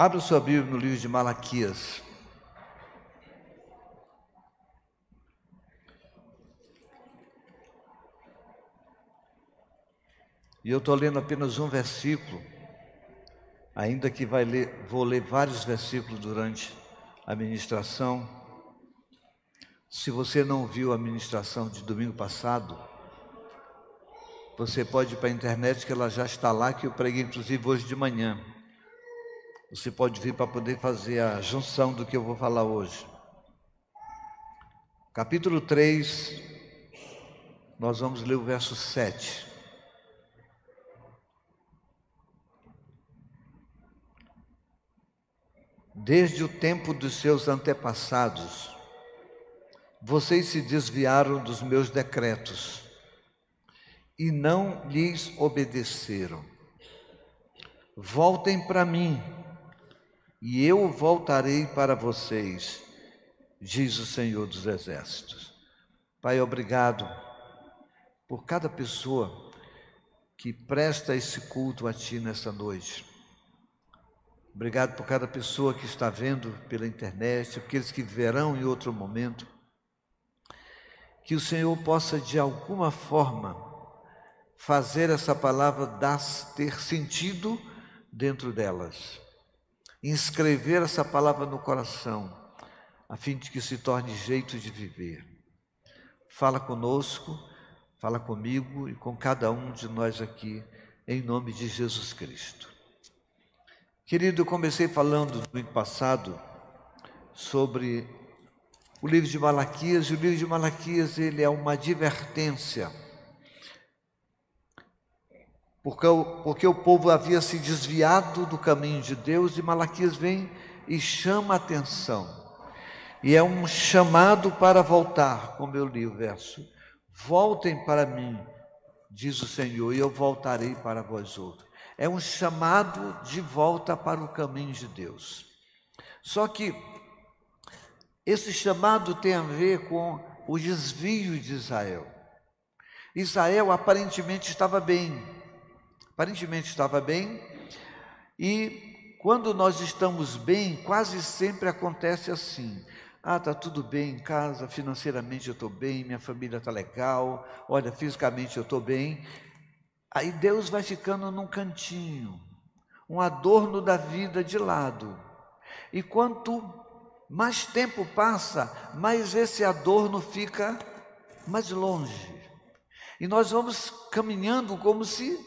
Abra sua Bíblia no livro de Malaquias. E eu estou lendo apenas um versículo, ainda que ler, vou ler vários versículos durante a ministração. Se você não viu a ministração de domingo passado, você pode ir para a internet que ela já está lá, que eu preguei inclusive hoje de manhã. Você pode vir para poder fazer a junção do que eu vou falar hoje. Capítulo 3, nós vamos ler o verso 7. Desde o tempo dos seus antepassados, vocês se desviaram dos meus decretos e não lhes obedeceram. Voltem para mim e eu voltarei para vocês, diz o Senhor dos Exércitos. Pai, obrigado por cada pessoa que presta esse culto a Ti nessa noite. Obrigado por cada pessoa que está vendo pela internet, aqueles que verão em outro momento. Que o Senhor possa, de alguma forma, fazer essa palavra dar, ter sentido dentro delas inscrever essa palavra no coração, a fim de que se torne jeito de viver. Fala conosco, fala comigo e com cada um de nós aqui, em nome de Jesus Cristo. Querido, eu comecei falando no passado sobre o livro de Malaquias, e o livro de Malaquias ele é uma advertência porque o, porque o povo havia se desviado do caminho de Deus, e Malaquias vem e chama a atenção. E é um chamado para voltar, como eu li o verso. Voltem para mim, diz o Senhor, e eu voltarei para vós outros. É um chamado de volta para o caminho de Deus. Só que esse chamado tem a ver com o desvio de Israel. Israel aparentemente estava bem, aparentemente estava bem, e quando nós estamos bem, quase sempre acontece assim. Ah, está tudo bem em casa, financeiramente eu estou bem, minha família está legal, olha, fisicamente eu estou bem. Aí Deus vai ficando num cantinho, um adorno da vida de lado. E quanto mais tempo passa, mais esse adorno fica mais longe. E nós vamos caminhando como se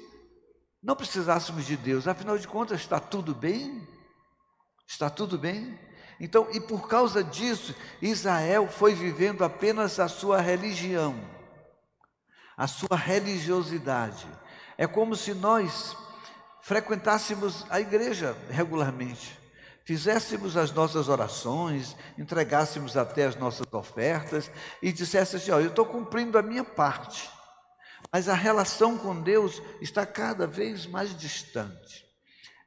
não precisássemos de Deus, afinal de contas, está tudo bem? Está tudo bem? Então, e por causa disso, Israel foi vivendo apenas a sua religião, a sua religiosidade. É como se nós frequentássemos a igreja regularmente, fizéssemos as nossas orações, entregássemos até as nossas ofertas e dissesse assim: ó, eu estou cumprindo a minha parte mas a relação com Deus está cada vez mais distante.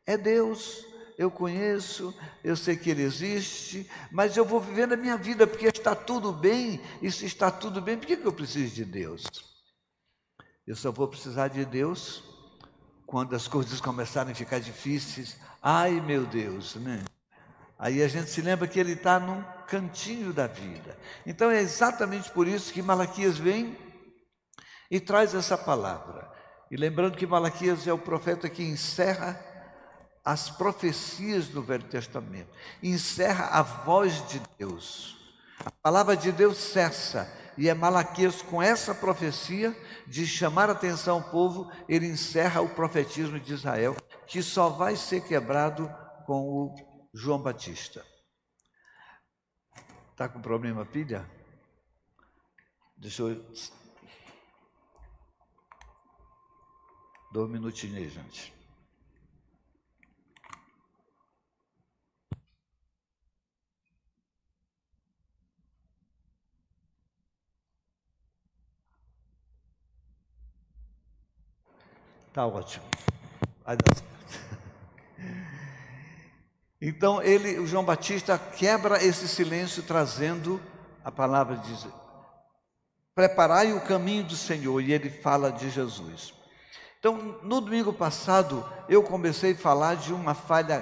É Deus, eu conheço, eu sei que Ele existe, mas eu vou vivendo a minha vida porque está tudo bem, e se está tudo bem, por que eu preciso de Deus? Eu só vou precisar de Deus quando as coisas começarem a ficar difíceis. Ai meu Deus, né? Aí a gente se lembra que ele está num cantinho da vida. Então é exatamente por isso que Malaquias vem e traz essa palavra. E lembrando que Malaquias é o profeta que encerra as profecias do Velho Testamento, encerra a voz de Deus. A palavra de Deus cessa, e é Malaquias com essa profecia de chamar atenção ao povo, ele encerra o profetismo de Israel, que só vai ser quebrado com o João Batista. Está com problema, pilha? Deixa eu Dois minutinhos aí, gente. Tá ótimo. Vai dar certo. Então ele, o João Batista quebra esse silêncio trazendo a palavra de preparai o caminho do Senhor e ele fala de Jesus. Então, no domingo passado, eu comecei a falar de uma falha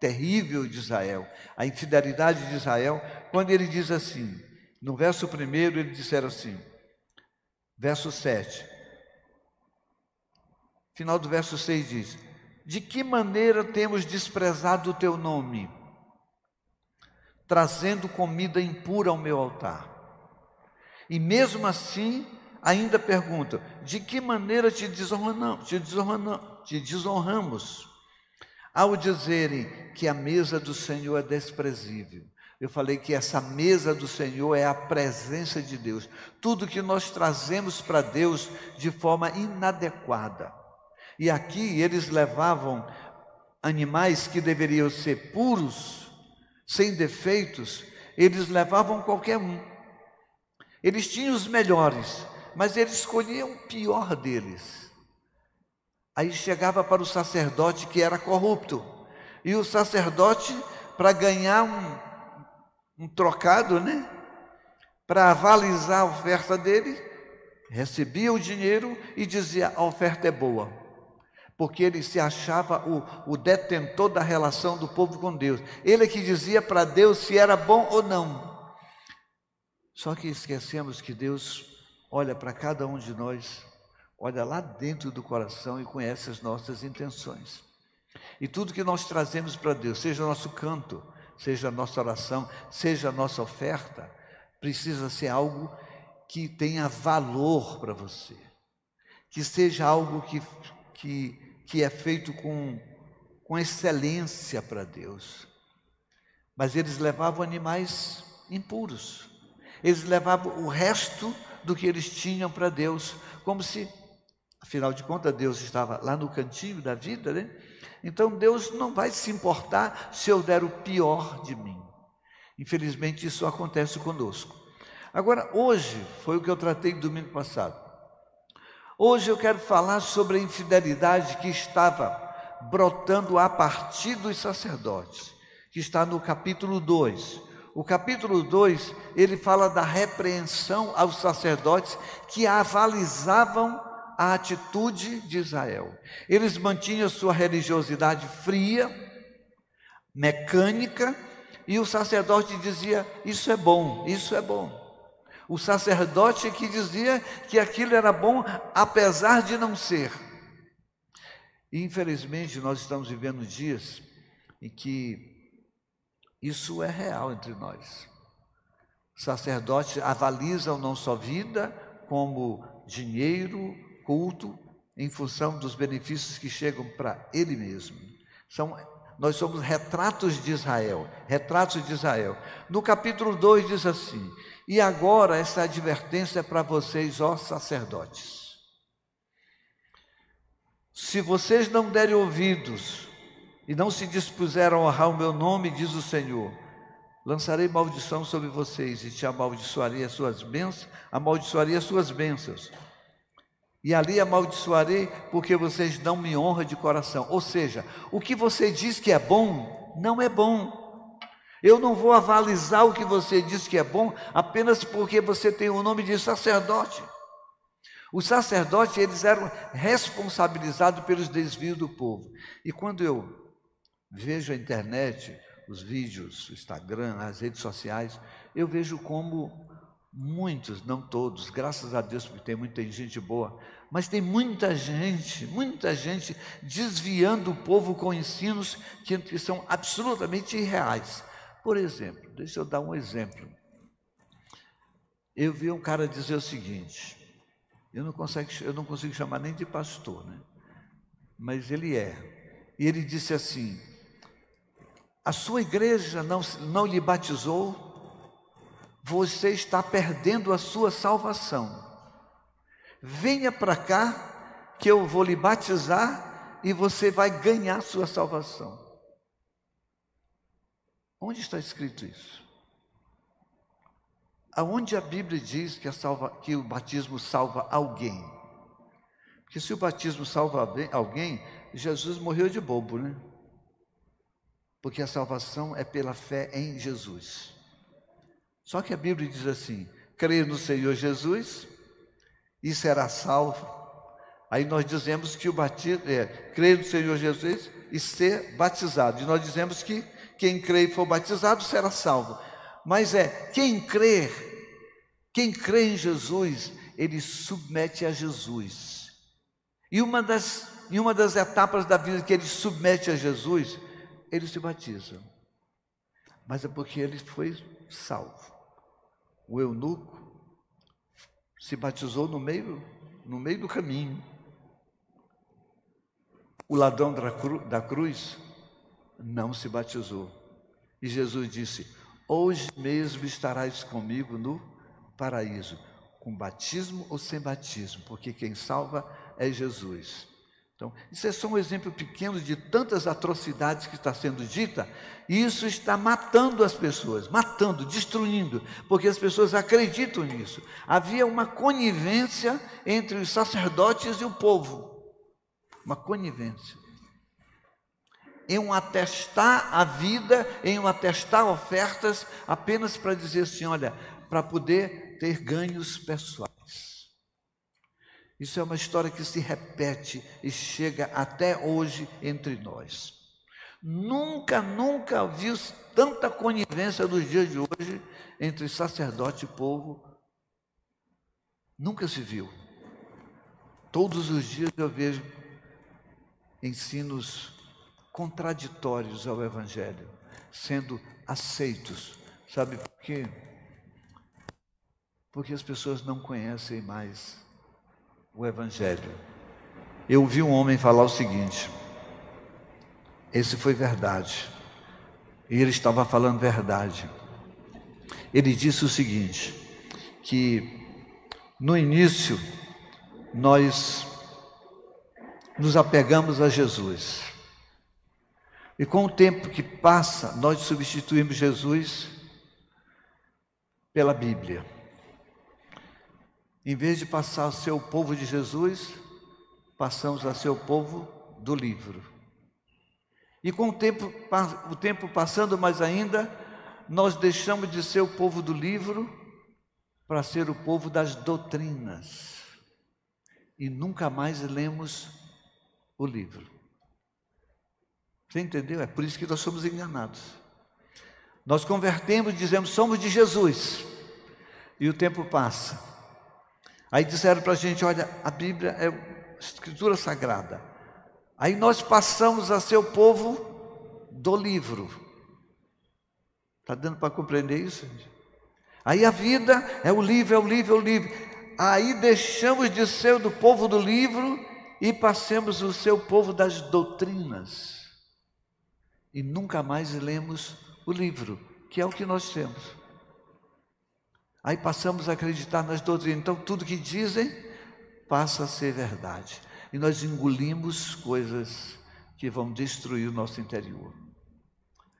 terrível de Israel, a infidelidade de Israel, quando ele diz assim, no verso primeiro ele disser assim, verso 7, final do verso 6 diz: De que maneira temos desprezado o teu nome, trazendo comida impura ao meu altar? E mesmo assim, ainda pergunta: De que maneira te desonramos? Te desonramos, te desonramos ao dizerem que a mesa do Senhor é desprezível. Eu falei que essa mesa do Senhor é a presença de Deus. Tudo que nós trazemos para Deus de forma inadequada. E aqui eles levavam animais que deveriam ser puros, sem defeitos, eles levavam qualquer um. Eles tinham os melhores, mas eles escolhiam o pior deles. Aí chegava para o sacerdote que era corrupto, e o sacerdote, para ganhar um, um trocado, né? Para avalizar a oferta dele, recebia o dinheiro e dizia: a oferta é boa porque ele se achava o, o detentor da relação do povo com Deus. Ele é que dizia para Deus se era bom ou não. Só que esquecemos que Deus olha para cada um de nós, olha lá dentro do coração e conhece as nossas intenções. E tudo que nós trazemos para Deus, seja nosso canto, seja nossa oração, seja a nossa oferta, precisa ser algo que tenha valor para você, que seja algo que, que que é feito com, com excelência para Deus. Mas eles levavam animais impuros. Eles levavam o resto do que eles tinham para Deus, como se, afinal de contas, Deus estava lá no cantinho da vida, né? Então Deus não vai se importar se eu der o pior de mim. Infelizmente, isso acontece conosco. Agora, hoje, foi o que eu tratei domingo passado. Hoje eu quero falar sobre a infidelidade que estava brotando a partir dos sacerdotes, que está no capítulo 2. O capítulo 2, ele fala da repreensão aos sacerdotes que avalizavam a atitude de Israel. Eles mantinham sua religiosidade fria, mecânica, e o sacerdote dizia: Isso é bom, isso é bom o sacerdote que dizia que aquilo era bom, apesar de não ser. Infelizmente, nós estamos vivendo dias em que isso é real entre nós. Sacerdotes avalizam não só vida, como dinheiro, culto, em função dos benefícios que chegam para ele mesmo. São, nós somos retratos de Israel, retratos de Israel. No capítulo 2 diz assim: e agora essa advertência é para vocês, ó sacerdotes. Se vocês não derem ouvidos e não se dispuseram a honrar o meu nome, diz o Senhor, lançarei maldição sobre vocês e te amaldiçoarei as suas bênçãos, amaldiçoarei as suas bênçãos. E ali amaldiçoarei porque vocês não me honram de coração. Ou seja, o que você diz que é bom, não é bom. Eu não vou avalizar o que você diz que é bom apenas porque você tem o nome de sacerdote. Os sacerdotes, eles eram responsabilizados pelos desvios do povo. E quando eu vejo a internet, os vídeos, o Instagram, as redes sociais, eu vejo como muitos, não todos, graças a Deus, porque tem muita gente boa, mas tem muita gente, muita gente desviando o povo com ensinos que, são absolutamente irreais. Por exemplo, deixa eu dar um exemplo. Eu vi um cara dizer o seguinte: eu não, consigo, eu não consigo chamar nem de pastor, né? mas ele é. E ele disse assim: a sua igreja não, não lhe batizou, você está perdendo a sua salvação. Venha para cá, que eu vou lhe batizar e você vai ganhar sua salvação. Onde está escrito isso? Aonde a Bíblia diz que, salva, que o batismo salva alguém? Porque se o batismo salva alguém, Jesus morreu de bobo, né? Porque a salvação é pela fé em Jesus. Só que a Bíblia diz assim: crer no Senhor Jesus e será salvo. Aí nós dizemos que o batismo é crer no Senhor Jesus e ser batizado. E nós dizemos que quem crê e for batizado será salvo. Mas é quem crê, quem crê em Jesus, ele submete a Jesus. E uma das, uma das etapas da vida que ele submete a Jesus, ele se batiza. Mas é porque ele foi salvo. O eunuco se batizou no meio, no meio do caminho. O ladrão da, cru, da cruz não se batizou. E Jesus disse: Hoje mesmo estarás comigo no paraíso, com batismo ou sem batismo, porque quem salva é Jesus. Então, isso é só um exemplo pequeno de tantas atrocidades que está sendo dita, e isso está matando as pessoas, matando, destruindo, porque as pessoas acreditam nisso. Havia uma conivência entre os sacerdotes e o povo, uma conivência. Em um atestar a vida, em um atestar ofertas, apenas para dizer assim: olha, para poder ter ganhos pessoais. Isso é uma história que se repete e chega até hoje entre nós. Nunca, nunca viu tanta conivência nos dias de hoje entre sacerdote e povo. Nunca se viu. Todos os dias eu vejo ensinos contraditórios ao Evangelho sendo aceitos. Sabe por quê? Porque as pessoas não conhecem mais o Evangelho. Eu ouvi um homem falar o seguinte: esse foi verdade, e ele estava falando verdade. Ele disse o seguinte: que no início nós nos apegamos a Jesus, e com o tempo que passa, nós substituímos Jesus pela Bíblia. Em vez de passar a ser o povo de Jesus, passamos a ser o povo do livro. E com o tempo, o tempo passando mais ainda, nós deixamos de ser o povo do livro para ser o povo das doutrinas. E nunca mais lemos o livro. Você entendeu? É por isso que nós somos enganados. Nós convertemos, dizemos, somos de Jesus. E o tempo passa. Aí disseram para a gente: olha, a Bíblia é escritura sagrada. Aí nós passamos a ser o povo do livro. Está dando para compreender isso? Aí a vida é o livro, é o livro, é o livro. Aí deixamos de ser do povo do livro e passemos a ser o povo das doutrinas. E nunca mais lemos o livro, que é o que nós temos. Aí passamos a acreditar nas doutrinas. Então, tudo que dizem passa a ser verdade. E nós engolimos coisas que vão destruir o nosso interior.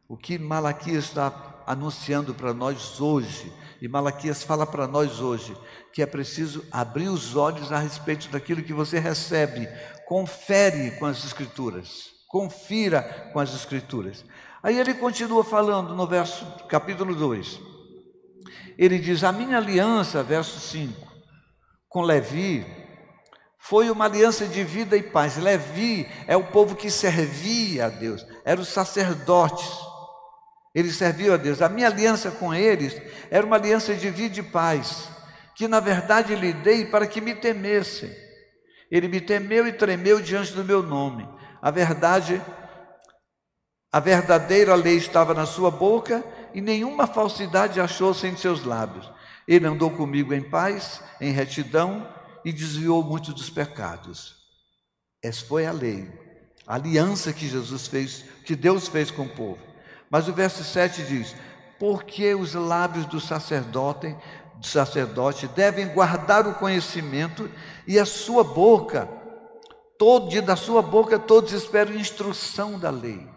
O que Malaquias está anunciando para nós hoje, e Malaquias fala para nós hoje, que é preciso abrir os olhos a respeito daquilo que você recebe, confere com as Escrituras, confira com as Escrituras. Aí ele continua falando no verso, capítulo 2 ele diz: A minha aliança, verso 5, com Levi, foi uma aliança de vida e paz. Levi é o povo que servia a Deus, eram os sacerdotes. Eles serviam a Deus. A minha aliança com eles era uma aliança de vida e paz, que na verdade lhe dei para que me temessem. Ele me temeu e tremeu diante do meu nome. A verdade, a verdadeira lei estava na sua boca e nenhuma falsidade achou-se em seus lábios. Ele andou comigo em paz, em retidão e desviou muitos dos pecados. Essa foi a lei, a aliança que Jesus fez, que Deus fez com o povo. Mas o verso 7 diz: Porque os lábios do sacerdote, do sacerdote devem guardar o conhecimento e a sua boca, todo da sua boca todos esperam instrução da lei.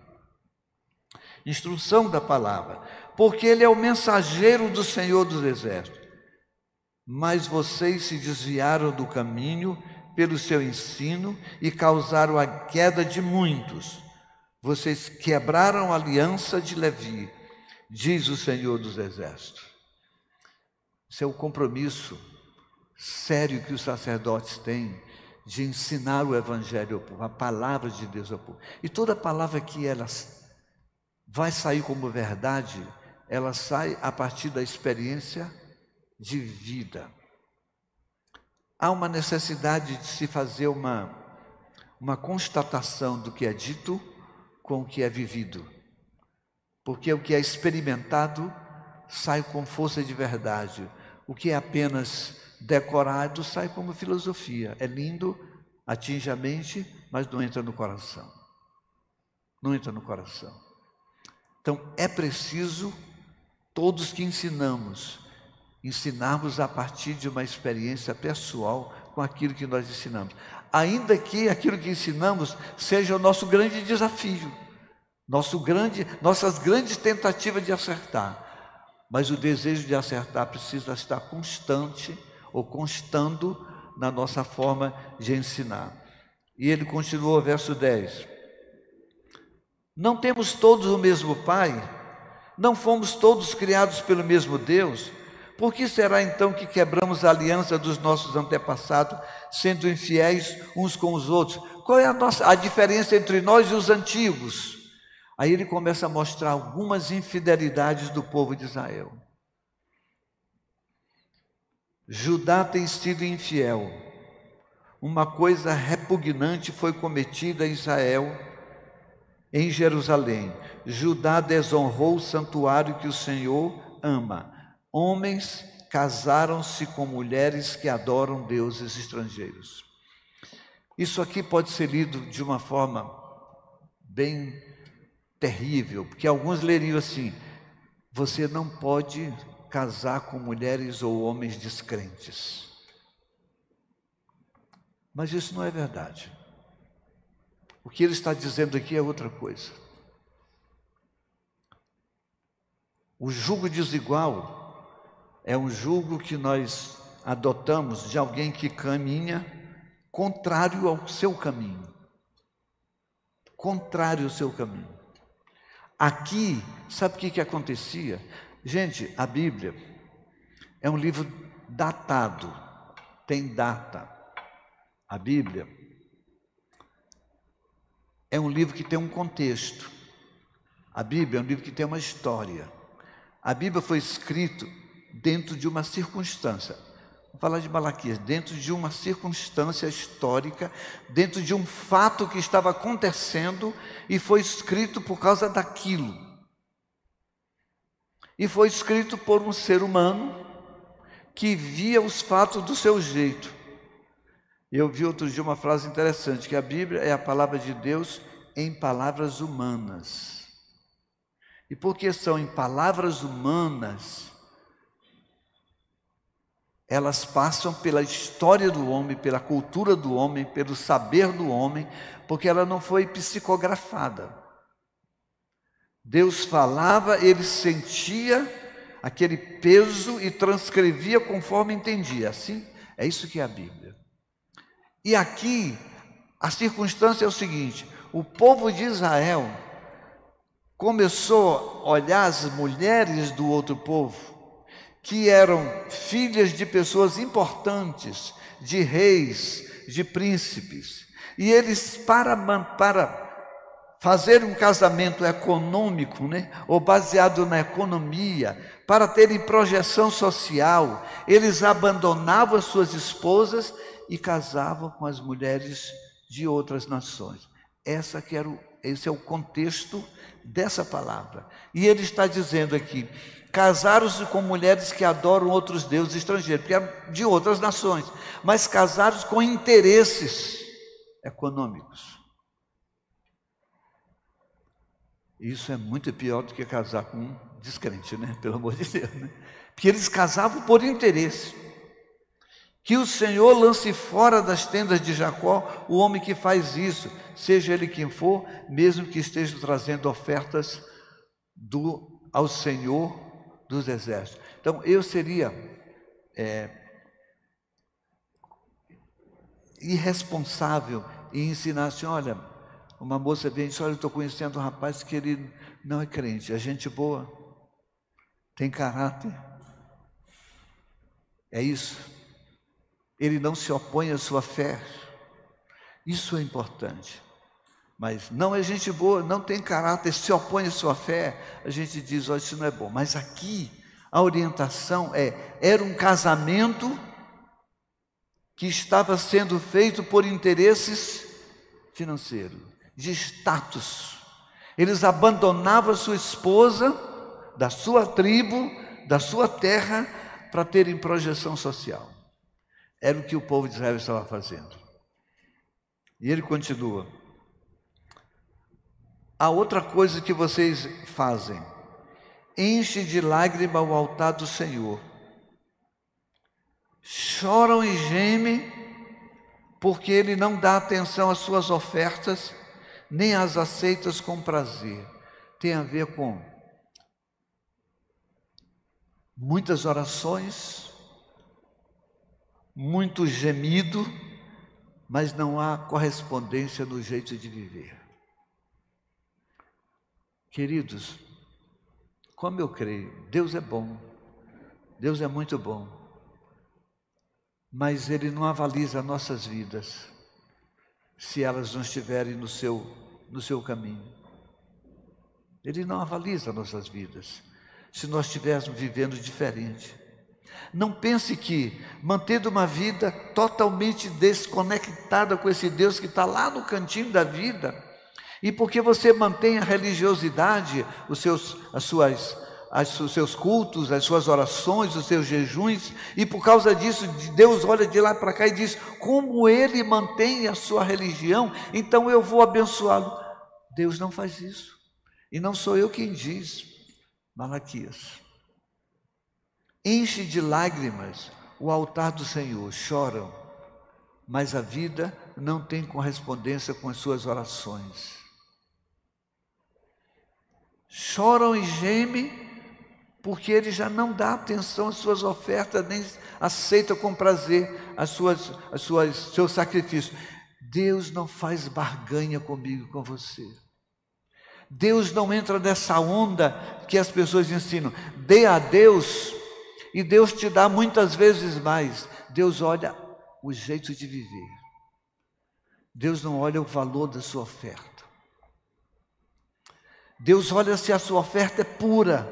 Instrução da palavra porque ele é o mensageiro do Senhor dos Exércitos. Mas vocês se desviaram do caminho pelo seu ensino e causaram a queda de muitos. Vocês quebraram a aliança de Levi, diz o Senhor dos Exércitos. Esse é o compromisso sério que os sacerdotes têm de ensinar o Evangelho ao povo, a palavra de Deus ao povo. E toda palavra que ela vai sair como verdade, ela sai a partir da experiência de vida. Há uma necessidade de se fazer uma, uma constatação do que é dito com o que é vivido. Porque o que é experimentado sai com força de verdade. O que é apenas decorado sai como filosofia. É lindo, atinge a mente, mas não entra no coração. Não entra no coração. Então é preciso, todos que ensinamos, ensinarmos a partir de uma experiência pessoal com aquilo que nós ensinamos. Ainda que aquilo que ensinamos seja o nosso grande desafio, nosso grande, nossas grandes tentativas de acertar. Mas o desejo de acertar precisa estar constante ou constando na nossa forma de ensinar. E ele continuou, verso 10. Não temos todos o mesmo Pai? Não fomos todos criados pelo mesmo Deus? Por que será então que quebramos a aliança dos nossos antepassados, sendo infiéis uns com os outros? Qual é a, nossa, a diferença entre nós e os antigos? Aí ele começa a mostrar algumas infidelidades do povo de Israel. Judá tem sido infiel. Uma coisa repugnante foi cometida em Israel, em Jerusalém. Judá desonrou o santuário que o Senhor ama. Homens casaram-se com mulheres que adoram deuses estrangeiros. Isso aqui pode ser lido de uma forma bem terrível, porque alguns leriam assim: você não pode casar com mulheres ou homens descrentes. Mas isso não é verdade. O que ele está dizendo aqui é outra coisa. O julgo desigual é um julgo que nós adotamos de alguém que caminha contrário ao seu caminho. Contrário ao seu caminho. Aqui, sabe o que, que acontecia? Gente, a Bíblia é um livro datado, tem data. A Bíblia é um livro que tem um contexto. A Bíblia é um livro que tem uma história. A Bíblia foi escrita dentro de uma circunstância. Vou falar de Malaquias, dentro de uma circunstância histórica, dentro de um fato que estava acontecendo e foi escrito por causa daquilo. E foi escrito por um ser humano que via os fatos do seu jeito. Eu vi outro dia uma frase interessante, que a Bíblia é a palavra de Deus em palavras humanas. E porque são em palavras humanas, elas passam pela história do homem, pela cultura do homem, pelo saber do homem, porque ela não foi psicografada. Deus falava, ele sentia aquele peso e transcrevia conforme entendia. Assim, é isso que é a Bíblia. E aqui, a circunstância é o seguinte: o povo de Israel começou a olhar as mulheres do outro povo, que eram filhas de pessoas importantes, de reis, de príncipes, e eles, para, para fazer um casamento econômico, né, ou baseado na economia, para terem projeção social, eles abandonavam as suas esposas e casavam com as mulheres de outras nações. Essa que era o, esse é o contexto dessa palavra. E ele está dizendo aqui: casaram-se com mulheres que adoram outros deuses estrangeiros, eram de outras nações, mas casaram-se com interesses econômicos. Isso é muito pior do que casar com um descrente, né? Pelo amor de Deus, né? Porque eles casavam por interesse. Que o Senhor lance fora das tendas de Jacó o homem que faz isso, seja ele quem for, mesmo que esteja trazendo ofertas do, ao Senhor dos exércitos. Então eu seria é, irresponsável em ensinar assim: olha, uma moça vem e disse: Olha, eu estou conhecendo um rapaz que ele não é crente, é gente boa, tem caráter. É isso. Ele não se opõe à sua fé. Isso é importante. Mas não é gente boa, não tem caráter, se opõe à sua fé, a gente diz, olha, isso não é bom. Mas aqui a orientação é: era um casamento que estava sendo feito por interesses financeiros, de status. Eles abandonavam sua esposa da sua tribo, da sua terra, para terem projeção social. Era o que o povo de Israel estava fazendo. E ele continua. A outra coisa que vocês fazem, enche de lágrima o altar do Senhor. Choram e gemem, porque ele não dá atenção às suas ofertas, nem as aceitas com prazer. Tem a ver com muitas orações, muito gemido, mas não há correspondência no jeito de viver. Queridos, como eu creio, Deus é bom, Deus é muito bom, mas Ele não avaliza nossas vidas se elas não estiverem no seu, no seu caminho. Ele não avaliza nossas vidas se nós estivéssemos vivendo diferente. Não pense que mantendo uma vida totalmente desconectada com esse Deus que está lá no cantinho da vida, e porque você mantém a religiosidade, os seus, as suas, as, os seus cultos, as suas orações, os seus jejuns, e por causa disso, Deus olha de lá para cá e diz: como ele mantém a sua religião, então eu vou abençoá-lo. Deus não faz isso, e não sou eu quem diz, Malaquias. Enche de lágrimas o altar do Senhor, choram, mas a vida não tem correspondência com as suas orações choram e gemem, porque ele já não dá atenção às suas ofertas, nem aceita com prazer as suas, as suas, seus sacrifícios. Deus não faz barganha comigo, com você. Deus não entra nessa onda que as pessoas ensinam. Dê a Deus e Deus te dá muitas vezes mais. Deus olha o jeito de viver. Deus não olha o valor da sua oferta. Deus olha se a sua oferta é pura.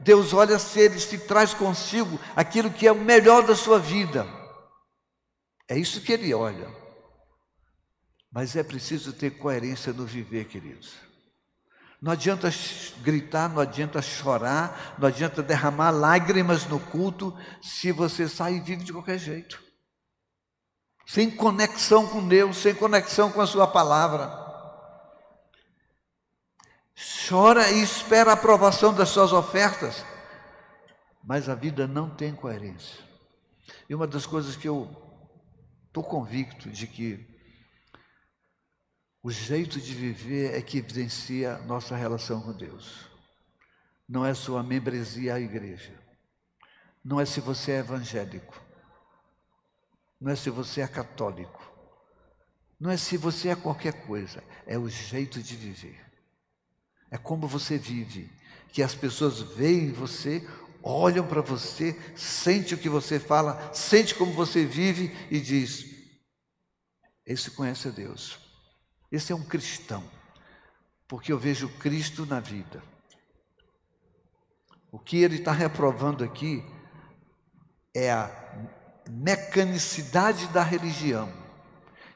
Deus olha se ele se traz consigo aquilo que é o melhor da sua vida. É isso que ele olha. Mas é preciso ter coerência no viver, queridos. Não adianta gritar, não adianta chorar, não adianta derramar lágrimas no culto se você sai e vive de qualquer jeito. Sem conexão com Deus, sem conexão com a sua palavra chora e espera a aprovação das suas ofertas, mas a vida não tem coerência. E uma das coisas que eu estou convicto de que o jeito de viver é que evidencia nossa relação com Deus. Não é sua membresia à igreja. Não é se você é evangélico. Não é se você é católico. Não é se você é qualquer coisa. É o jeito de viver. É como você vive, que as pessoas veem você, olham para você, sente o que você fala, sente como você vive e diz: esse conhece a Deus. Esse é um cristão, porque eu vejo Cristo na vida. O que ele está reprovando aqui é a mecanicidade da religião,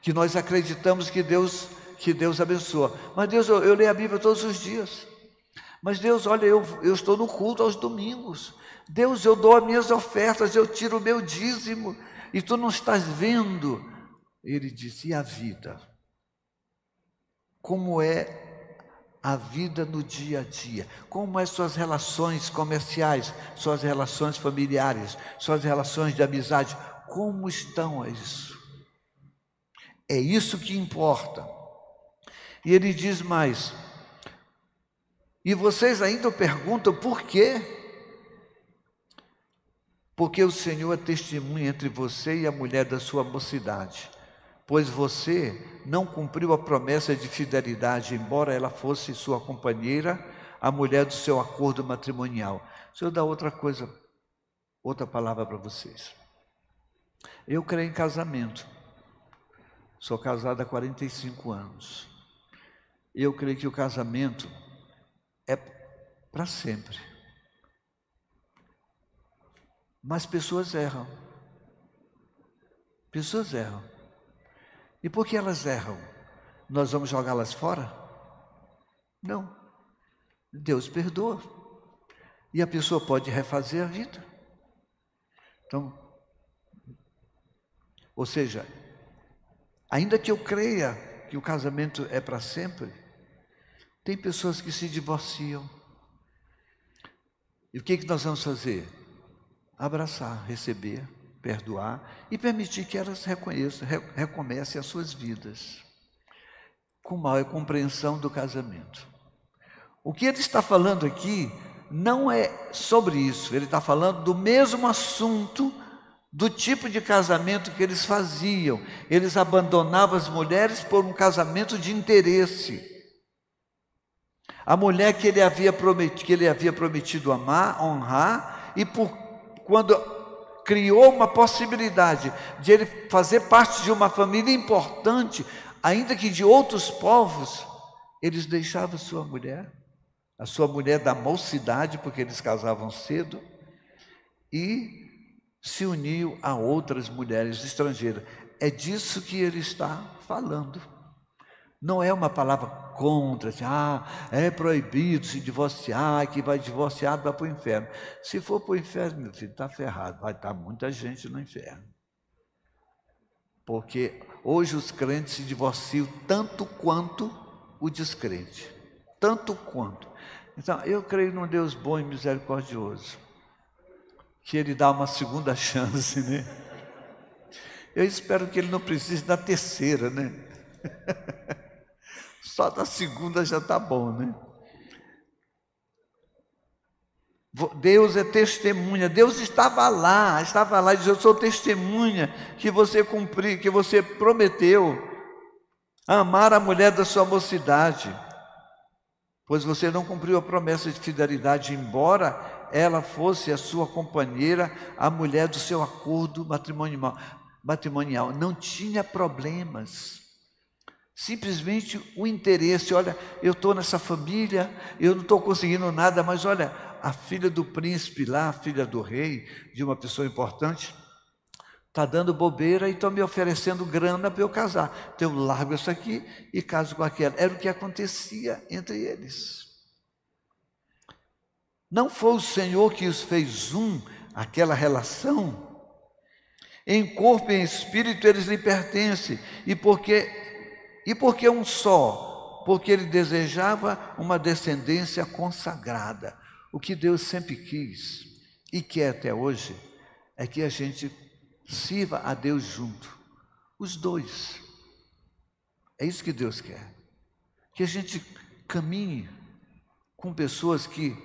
que nós acreditamos que Deus que Deus abençoa. Mas Deus, eu, eu leio a Bíblia todos os dias. Mas Deus, olha, eu, eu estou no culto aos domingos. Deus, eu dou as minhas ofertas, eu tiro o meu dízimo, e tu não estás vendo. Ele disse: e a vida? Como é a vida no dia a dia? Como é suas relações comerciais, suas relações familiares, suas relações de amizade? Como estão isso? É isso que importa. E ele diz mais: E vocês ainda perguntam por quê? Porque o Senhor é testemunha entre você e a mulher da sua mocidade, pois você não cumpriu a promessa de fidelidade, embora ela fosse sua companheira, a mulher do seu acordo matrimonial. Deixa eu dar outra coisa, outra palavra para vocês. Eu creio em casamento. Sou casado há 45 anos. Eu creio que o casamento é para sempre. Mas pessoas erram. Pessoas erram. E por que elas erram? Nós vamos jogá-las fora? Não. Deus perdoa. E a pessoa pode refazer a vida. Então, ou seja, ainda que eu creia que o casamento é para sempre, tem pessoas que se divorciam. E o que, que nós vamos fazer? Abraçar, receber, perdoar e permitir que elas reconheçam, recomecem as suas vidas com maior compreensão do casamento. O que ele está falando aqui não é sobre isso, ele está falando do mesmo assunto do tipo de casamento que eles faziam. Eles abandonavam as mulheres por um casamento de interesse. A mulher que ele havia prometido, que ele havia prometido amar, honrar, e por quando criou uma possibilidade de ele fazer parte de uma família importante, ainda que de outros povos, eles deixavam sua mulher a sua mulher da mocidade, porque eles casavam cedo, e se uniu a outras mulheres estrangeiras. É disso que ele está falando. Não é uma palavra contra, assim, ah, é proibido se divorciar, que vai divorciado vai para o inferno. Se for para o inferno, meu filho, está ferrado, vai estar muita gente no inferno. Porque hoje os crentes se divorciam tanto quanto o descrente. Tanto quanto. Então, eu creio num Deus bom e misericordioso, que Ele dá uma segunda chance, né? Eu espero que Ele não precise da terceira, né? Só da segunda já está bom, né? Deus é testemunha, Deus estava lá, estava lá diz: Eu sou testemunha que você cumpriu, que você prometeu amar a mulher da sua mocidade pois você não cumpriu a promessa de fidelidade, embora ela fosse a sua companheira, a mulher do seu acordo matrimonial. matrimonial. Não tinha problemas. Simplesmente o interesse, olha, eu estou nessa família, eu não estou conseguindo nada, mas olha, a filha do príncipe lá, a filha do rei, de uma pessoa importante, Está dando bobeira e estão me oferecendo grana para eu casar. Então eu largo isso aqui e caso com aquela. Era o que acontecia entre eles. Não foi o Senhor que os fez um, aquela relação? Em corpo e em espírito eles lhe pertencem. E porque, e porque um só? Porque ele desejava uma descendência consagrada. O que Deus sempre quis e quer até hoje é que a gente Sirva a Deus junto. Os dois. É isso que Deus quer. Que a gente caminhe com pessoas que,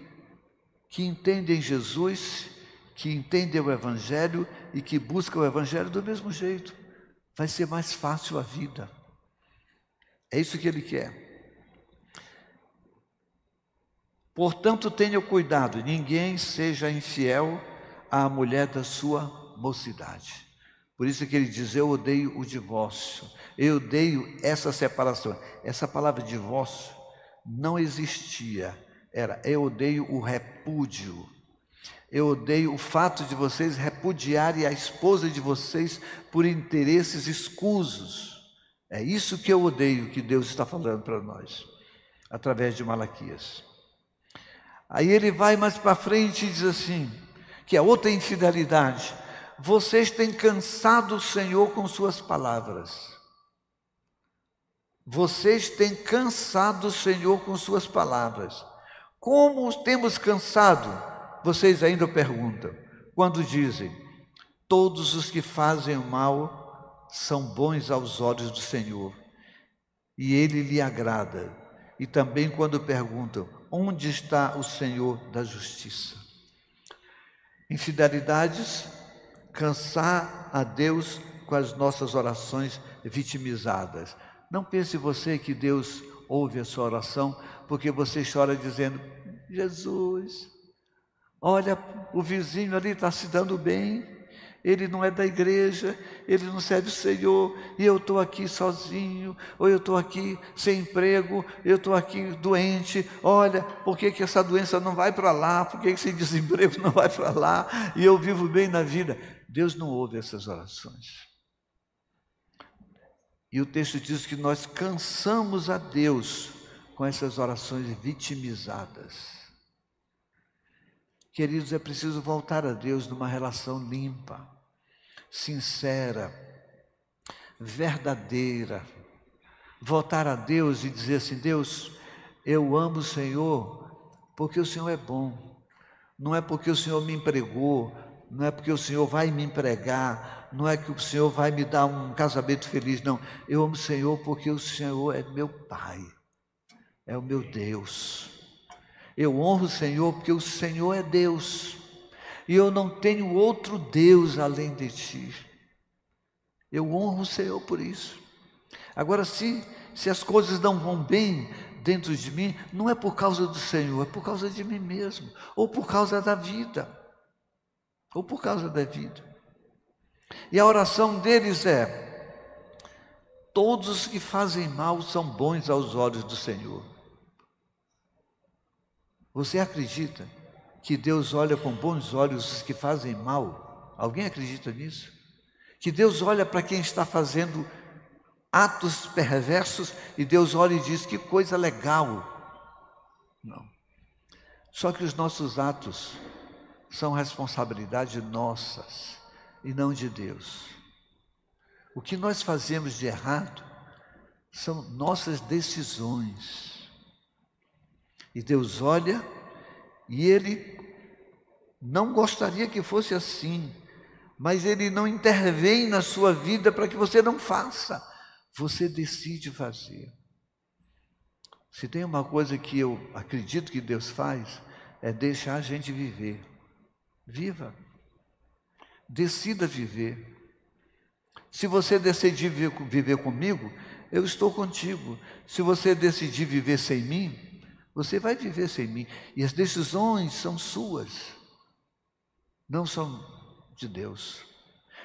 que entendem Jesus, que entendem o Evangelho e que buscam o Evangelho do mesmo jeito. Vai ser mais fácil a vida. É isso que Ele quer. Portanto, tenha cuidado, ninguém seja infiel à mulher da sua mocidade. Por isso que ele diz: Eu odeio o divórcio, eu odeio essa separação. Essa palavra divórcio não existia, era eu odeio o repúdio. Eu odeio o fato de vocês repudiarem a esposa de vocês por interesses escusos. É isso que eu odeio que Deus está falando para nós, através de Malaquias. Aí ele vai mais para frente e diz assim: que é outra infidelidade vocês têm cansado o Senhor com suas palavras. Vocês têm cansado o Senhor com suas palavras. Como temos cansado? Vocês ainda perguntam. Quando dizem: Todos os que fazem o mal são bons aos olhos do Senhor, e ele lhe agrada. E também quando perguntam: Onde está o Senhor da justiça? Infidelidades cansar a Deus com as nossas orações vitimizadas. Não pense você que Deus ouve a sua oração porque você chora dizendo: Jesus, olha, o vizinho ali está se dando bem, ele não é da igreja, ele não serve o Senhor, e eu estou aqui sozinho, ou eu estou aqui sem emprego, eu estou aqui doente, olha, por que, que essa doença não vai para lá, por que, que esse desemprego não vai para lá, e eu vivo bem na vida. Deus não ouve essas orações. E o texto diz que nós cansamos a Deus com essas orações vitimizadas. Queridos, é preciso voltar a Deus numa relação limpa, sincera, verdadeira. Voltar a Deus e dizer assim: Deus, eu amo o Senhor porque o Senhor é bom. Não é porque o Senhor me empregou, não é porque o Senhor vai me empregar, não é que o Senhor vai me dar um casamento feliz, não. Eu amo o Senhor porque o Senhor é meu Pai, é o meu Deus. Eu honro o Senhor porque o Senhor é Deus. E eu não tenho outro Deus além de ti. Eu honro o Senhor por isso. Agora, se, se as coisas não vão bem dentro de mim, não é por causa do Senhor, é por causa de mim mesmo, ou por causa da vida, ou por causa da vida. E a oração deles é: todos os que fazem mal são bons aos olhos do Senhor. Você acredita que Deus olha com bons olhos os que fazem mal? Alguém acredita nisso? Que Deus olha para quem está fazendo atos perversos e Deus olha e diz: que coisa legal. Não. Só que os nossos atos são responsabilidade nossas e não de Deus. O que nós fazemos de errado são nossas decisões. E Deus olha e Ele não gostaria que fosse assim, mas Ele não intervém na sua vida para que você não faça. Você decide fazer. Se tem uma coisa que eu acredito que Deus faz, é deixar a gente viver. Viva. Decida viver. Se você decidir viver comigo, eu estou contigo. Se você decidir viver sem mim, você vai viver sem mim. E as decisões são suas, não são de Deus.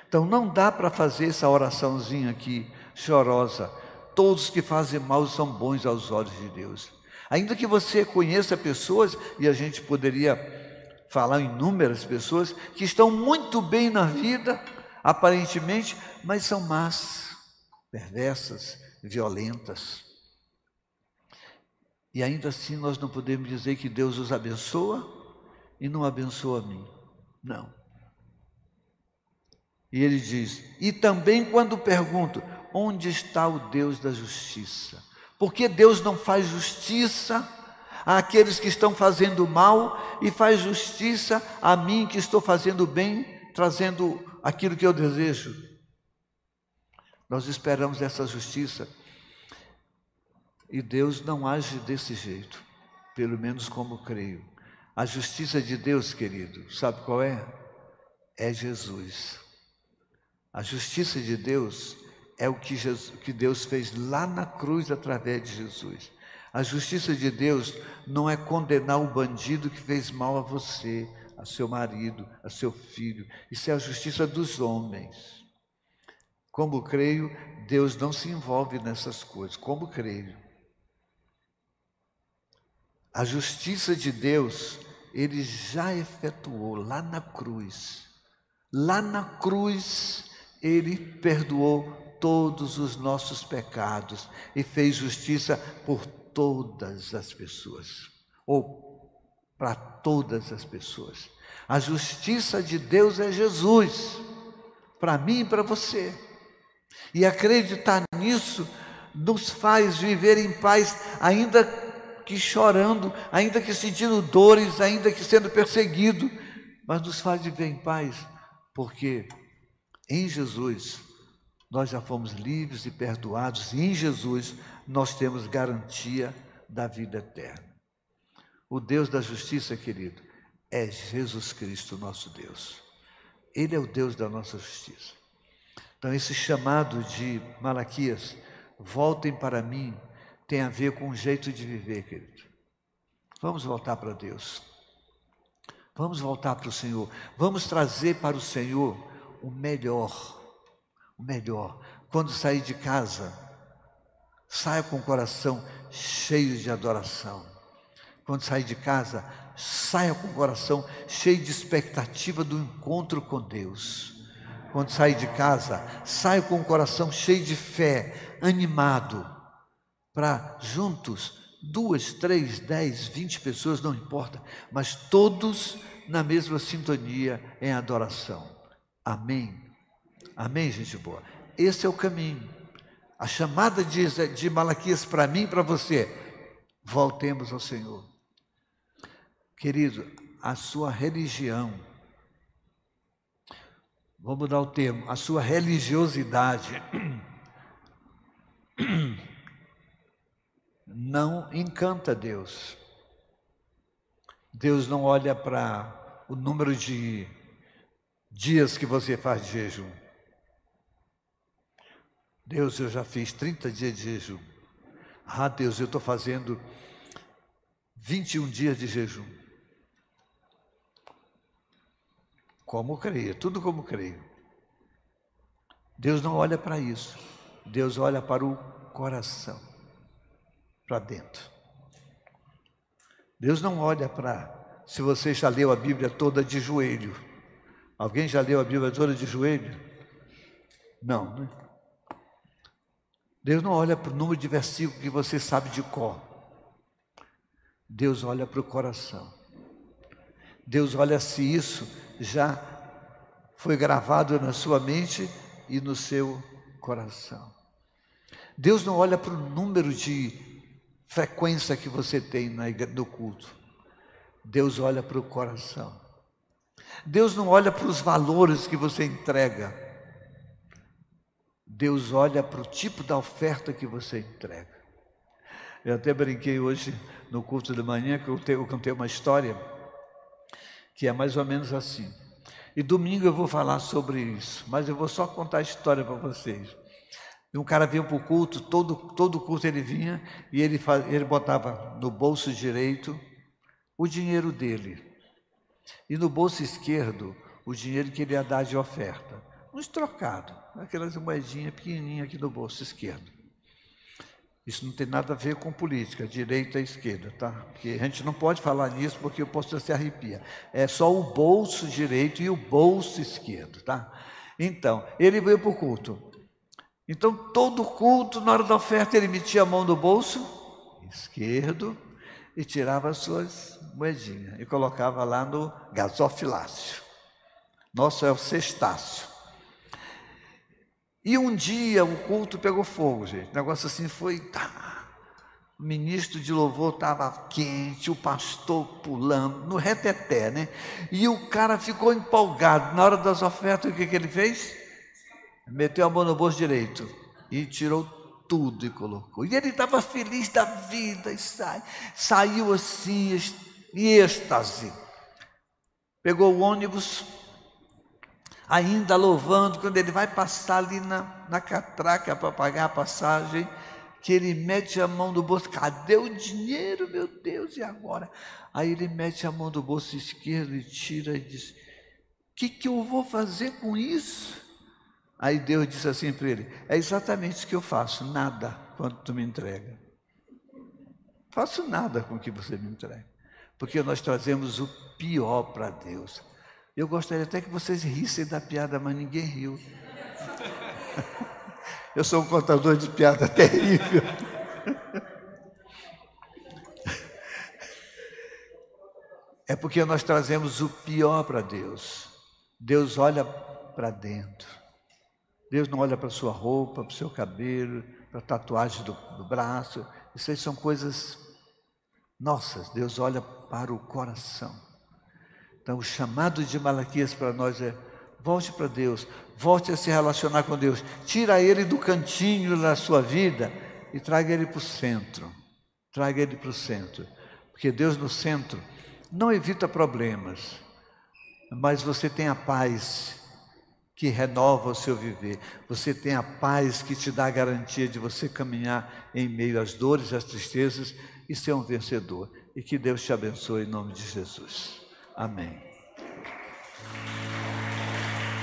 Então não dá para fazer essa oraçãozinha aqui, chorosa. Todos que fazem mal são bons aos olhos de Deus. Ainda que você conheça pessoas, e a gente poderia falar inúmeras pessoas, que estão muito bem na vida, aparentemente, mas são más, perversas, violentas. E ainda assim nós não podemos dizer que Deus os abençoa e não abençoa a mim. Não. E ele diz: E também quando pergunto, onde está o Deus da justiça? Porque Deus não faz justiça àqueles que estão fazendo mal e faz justiça a mim que estou fazendo bem, trazendo aquilo que eu desejo. Nós esperamos essa justiça e Deus não age desse jeito, pelo menos como creio. A justiça de Deus, querido, sabe qual é? É Jesus. A justiça de Deus é o que, Jesus, que Deus fez lá na cruz através de Jesus. A justiça de Deus não é condenar o bandido que fez mal a você, a seu marido, a seu filho. Isso é a justiça dos homens. Como creio, Deus não se envolve nessas coisas. Como creio. A justiça de Deus, ele já efetuou lá na cruz. Lá na cruz, ele perdoou todos os nossos pecados e fez justiça por todas as pessoas, ou para todas as pessoas. A justiça de Deus é Jesus, para mim e para você. E acreditar nisso nos faz viver em paz, ainda que chorando, ainda que sentindo dores, ainda que sendo perseguido, mas nos faz viver em paz, porque em Jesus nós já fomos livres e perdoados, e em Jesus nós temos garantia da vida eterna. O Deus da justiça, querido, é Jesus Cristo, nosso Deus. Ele é o Deus da nossa justiça. Então, esse chamado de Malaquias, voltem para mim, tem a ver com o jeito de viver, querido. Vamos voltar para Deus. Vamos voltar para o Senhor. Vamos trazer para o Senhor o melhor, o melhor. Quando sair de casa, saia com o coração cheio de adoração. Quando sair de casa, saia com o coração cheio de expectativa do encontro com Deus. Quando sair de casa, saia com o coração cheio de fé, animado, para juntos, duas, três, dez, vinte pessoas, não importa, mas todos na mesma sintonia em adoração. Amém. Amém, gente boa. Esse é o caminho. A chamada de, de Malaquias para mim e para você. Voltemos ao Senhor. Querido, a sua religião, vou mudar o termo, a sua religiosidade não encanta Deus. Deus não olha para o número de dias que você faz de jejum. Deus, eu já fiz 30 dias de jejum. Ah, Deus, eu estou fazendo 21 dias de jejum. Como creio, tudo como creio. Deus não olha para isso. Deus olha para o coração, para dentro. Deus não olha para se você já leu a Bíblia toda de joelho. Alguém já leu a Bíblia toda de joelho? Não, né? Deus não olha para o número de versículos que você sabe de cor. Deus olha para o coração. Deus olha se isso já foi gravado na sua mente e no seu coração. Deus não olha para o número de frequência que você tem no culto. Deus olha para o coração. Deus não olha para os valores que você entrega. Deus olha para o tipo da oferta que você entrega. Eu até brinquei hoje no culto de manhã que eu, eu contei uma história que é mais ou menos assim. E domingo eu vou falar sobre isso, mas eu vou só contar a história para vocês. E um cara vinha para o culto, todo, todo culto ele vinha e ele, ele botava no bolso direito o dinheiro dele. E no bolso esquerdo, o dinheiro que ele ia dar de oferta uns trocados, aquelas moedinhas pequenininhas aqui no bolso esquerdo. Isso não tem nada a ver com política, direita e esquerda, tá? Porque a gente não pode falar nisso porque o posto se arrepia. É só o bolso direito e o bolso esquerdo, tá? Então, ele veio para o culto. Então, todo culto, na hora da oferta, ele metia a mão no bolso esquerdo e tirava as suas moedinhas e colocava lá no gasofilácio. Nosso é o cestácio. E um dia o culto pegou fogo, gente. O negócio assim foi. Tá. O ministro de louvor estava quente, o pastor pulando, no reteté, né? E o cara ficou empolgado. Na hora das ofertas, o que, que ele fez? Meteu a mão no bolso direito e tirou tudo e colocou. E ele estava feliz da vida e sai, saiu assim, em êxtase. Pegou o ônibus, ainda louvando, quando ele vai passar ali na, na catraca para pagar a passagem, que ele mete a mão no bolso, cadê o dinheiro, meu Deus, e agora? Aí ele mete a mão do bolso esquerdo e tira e diz: O que, que eu vou fazer com isso? Aí Deus disse assim para ele: É exatamente isso que eu faço, nada quando tu me entrega. Faço nada com o que você me entrega, porque nós trazemos o pior para Deus. Eu gostaria até que vocês rissem da piada, mas ninguém riu. Eu sou um contador de piada terrível. É porque nós trazemos o pior para Deus. Deus olha para dentro. Deus não olha para a sua roupa, para o seu cabelo, para a tatuagem do, do braço. Isso aí são coisas nossas. Deus olha para o coração. Então, o chamado de Malaquias para nós é: volte para Deus, volte a se relacionar com Deus, tira ele do cantinho da sua vida e traga ele para o centro. Traga ele para o centro, porque Deus no centro não evita problemas, mas você tem a paz que renova o seu viver. Você tem a paz que te dá a garantia de você caminhar em meio às dores, às tristezas e ser um vencedor. E que Deus te abençoe em nome de Jesus. Amém.